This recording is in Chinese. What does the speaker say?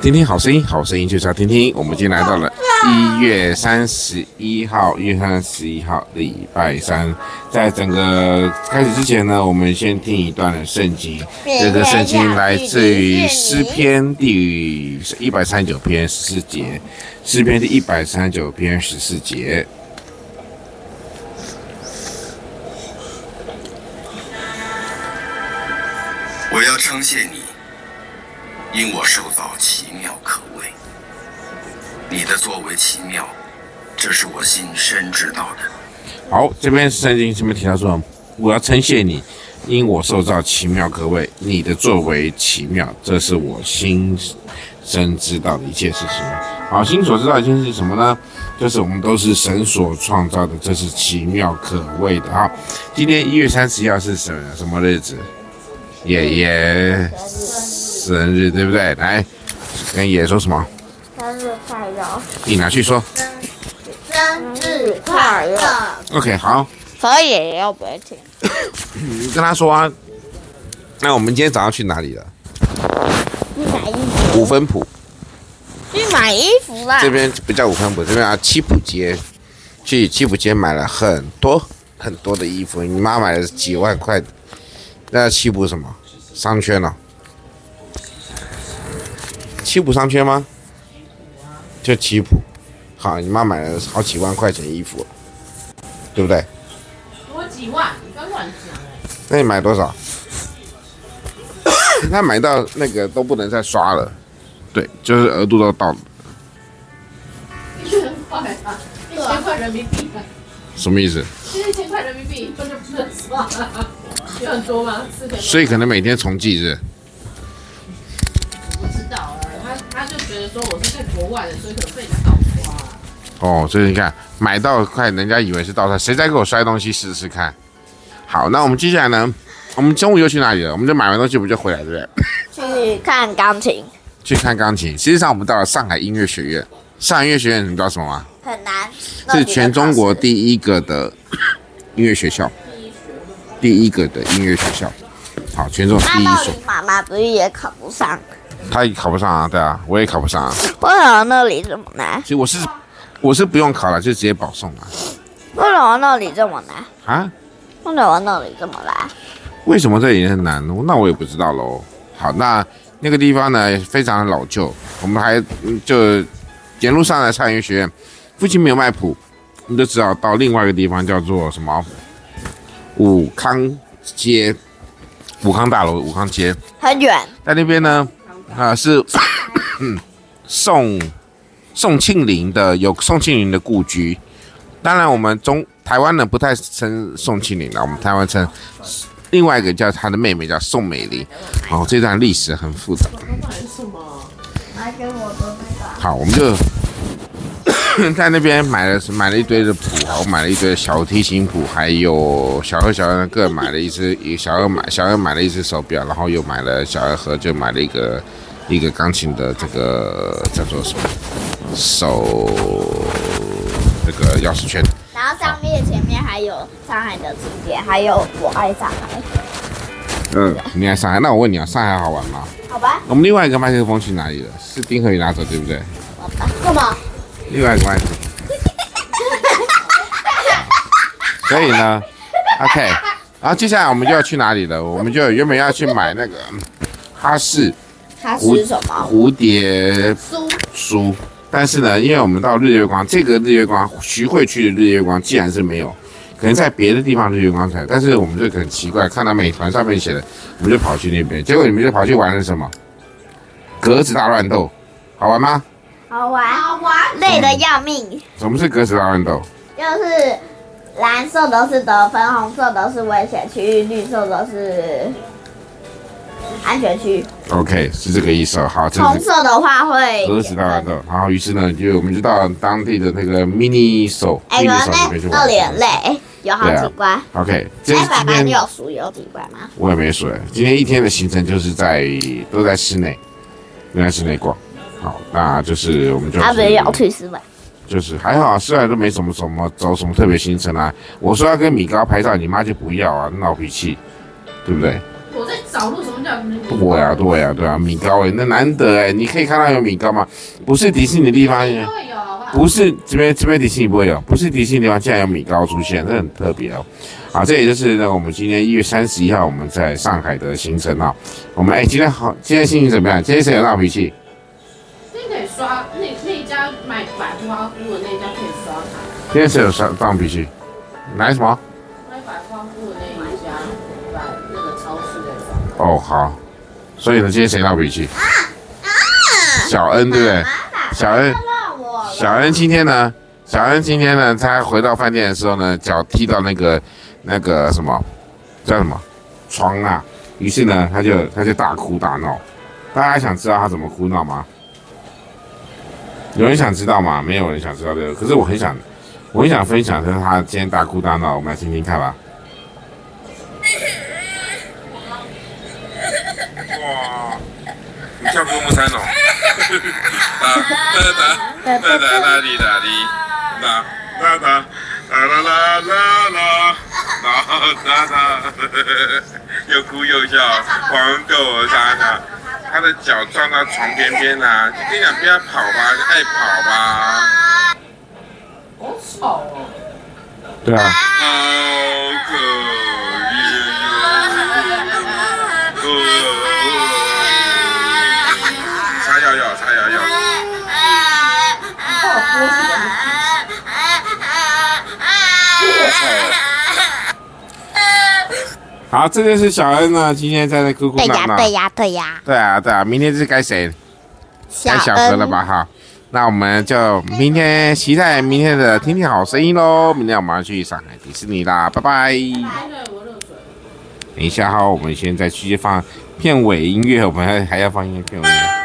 听听好声音，好声音就是要听听。我们今天来到了一月三十一号，一月三十一号，礼拜三。在整个开始之前呢，我们先听一段的圣经。这个圣经来自于诗篇第一百三十九篇十四节，诗篇第一百三十九篇十四节。我要称谢你。因我受造奇妙可畏，你的作为奇妙，这是我心深知道的。好，这边圣经这边提到说，我要称谢你，因我受造奇妙可畏，你的作为奇妙，这是我心深知道的一切事情。好，心所知道的一件事是什么呢？就是我们都是神所创造的，这是奇妙可畏的。好，今天一月三十一号是什么什么日子？爷爷。生日对不对？来，跟爷爷说什么？生日快乐！你拿去说。生日快乐！OK，好。可以爷爷要不要听。你跟他说啊。那我们今天早上去哪里了？去买衣服。五分埔。去买衣服啦。这边不叫五分埔，这边啊七埔街。去七埔街买了很多很多的衣服。你妈买了几万块的。那七埔什么？商圈呢？七浦商圈吗？就七浦，好，你妈买了好几万块钱衣服，对不对？多几万，你不要乱讲。那你买多少？他买到那个都不能再刷了，对，就是额度都到了。一千块啊，一千块人民币。什么意思？一千块人民币，那就不能刷了。有很多吗？四千。所以可能每天重计是。觉得说我是在国外的，所以可能被人家盗刷。哦，所以你看，买到快，人家以为是盗刷，谁再给我摔东西试试看？好，那我们接下来呢？我们中午又去哪里了？我们就买完东西，我们就回来，对不对？去看钢琴。去看钢琴。实际上，我们到了上海音乐学院。上海音乐学院，你知道什么吗？很难。是全中国第一个的 音乐学校。第一个的音乐学校。好，全中国第一所。妈妈不是也考不上？他也考不上啊，对啊，我也考不上啊。为什么那里这么难？其实我是，我是不用考了，就直接保送了。为什么那里这么难？啊？为什么那里这么难？为什么这里很难？那我也不知道喽。好，那那个地方呢，非常的老旧。我们还就沿路上来上音乐学院，附近没有卖谱，你就只好到另外一个地方，叫做什么？武康街，武康大楼，武康街。很远。在那边呢。啊，是宋宋庆龄的，有宋庆龄的故居。当然，我们中台湾人不太称宋庆龄了，我们台湾称另外一个叫她的妹妹叫宋美龄。哦，这段历史很复杂。好，我们就在那边买了买了一堆的谱，我买了一堆小提琴谱，还有小二小二各买了一只，小二买小二买了一只手表，然后又买了小二和就买了一个。一个钢琴的这个叫做什么手这个钥匙圈，然后上面前面还有上海的情节，还有我爱上海。嗯，你爱上海？那我问你啊，上海好玩吗？好吧。我们另外一个麦克风去哪里了？是丁和宇拿走对不对？好吧。干嘛？另外一个麦克。所以呢，OK，然后接下来我们就要去哪里了？我们就原本要去买那个哈士。哈士什么？蝴蝶酥。但是呢，因为我们到日月光，这个日月光，徐汇区的日月光，既然是没有，可能在别的地方日月光才。但是我们就很奇怪，看到美团上面写的，我们就跑去那边。结果你们就跑去玩了什么？格子大乱斗，好玩吗？好玩，好玩，累得要命。什么是格子大乱斗？就是蓝色的是得分，红色的是危险区域，绿色的是。安全区，OK，是这个意思。好，红色的话会格子大乱斗。然后于是呢，就我们就到当地的那个 mini show，哎，那那里很累，有好几关。OK，哎，爸爸，你有数有几关吗？我也没数。今天一天的行程就是在都在室内，都在室内逛。好，那就是我们就。他不是要去室外？就是还好，虽然都没什么什么走什么特别行程啊。我说要跟米高拍照，你妈就不要啊，闹脾气，对不对？我在找路，什么叫？对呀、啊，对呀、啊，对啊，米高哎，那难得哎，你可以看到有米高吗？不是迪士尼的地方，会有？不是这边这边迪士尼不会有，不是迪士尼地方，竟然有米高出现，这很特别哦。好，这也就是呢我们今天一月三十一号我们在上海的行程啊。我们哎，今天好，今天心情怎么样？今天谁有闹脾气？今天可以刷那那家买百花菇的那家可以刷卡。今天谁有刷闹脾气？买什么？买百花菇的那一家，把那个超市的哦，好。所以呢，今天谁闹脾气？啊啊！小恩对不对？小恩，小恩今天呢？小恩今天呢？他回到饭店的时候呢，脚踢到那个。那个什么叫什么床啊？于是呢，他就他就大哭大闹。大家想知道他怎么哭闹吗？有人想知道吗？没有人想知道这个。可是我很想，我很想分享，就是他今天大哭大闹，我们来听听看吧。哇！你叫郭木山哦。哒哒哒哒哒啦哩啦哩，哒哒哒啦啦啦啦啦。哒哒 又哭又笑，黄豆沙沙，他的脚撞到床边边啦！跟你讲，不要跑吧，爱跑吧。好吵哦。对啊。好可怜擦好，这就是小恩呢，今天在那哭哭闹闹。对呀，对呀，对呀。对啊，对啊，明天是该谁？该小何了吧？哈，那我们就明天期待明天的听听好声音喽。明天我们要去上海迪士尼啦，拜拜。等一下哈，我们现在继续放片尾音乐，我们还还要放音乐片尾音乐。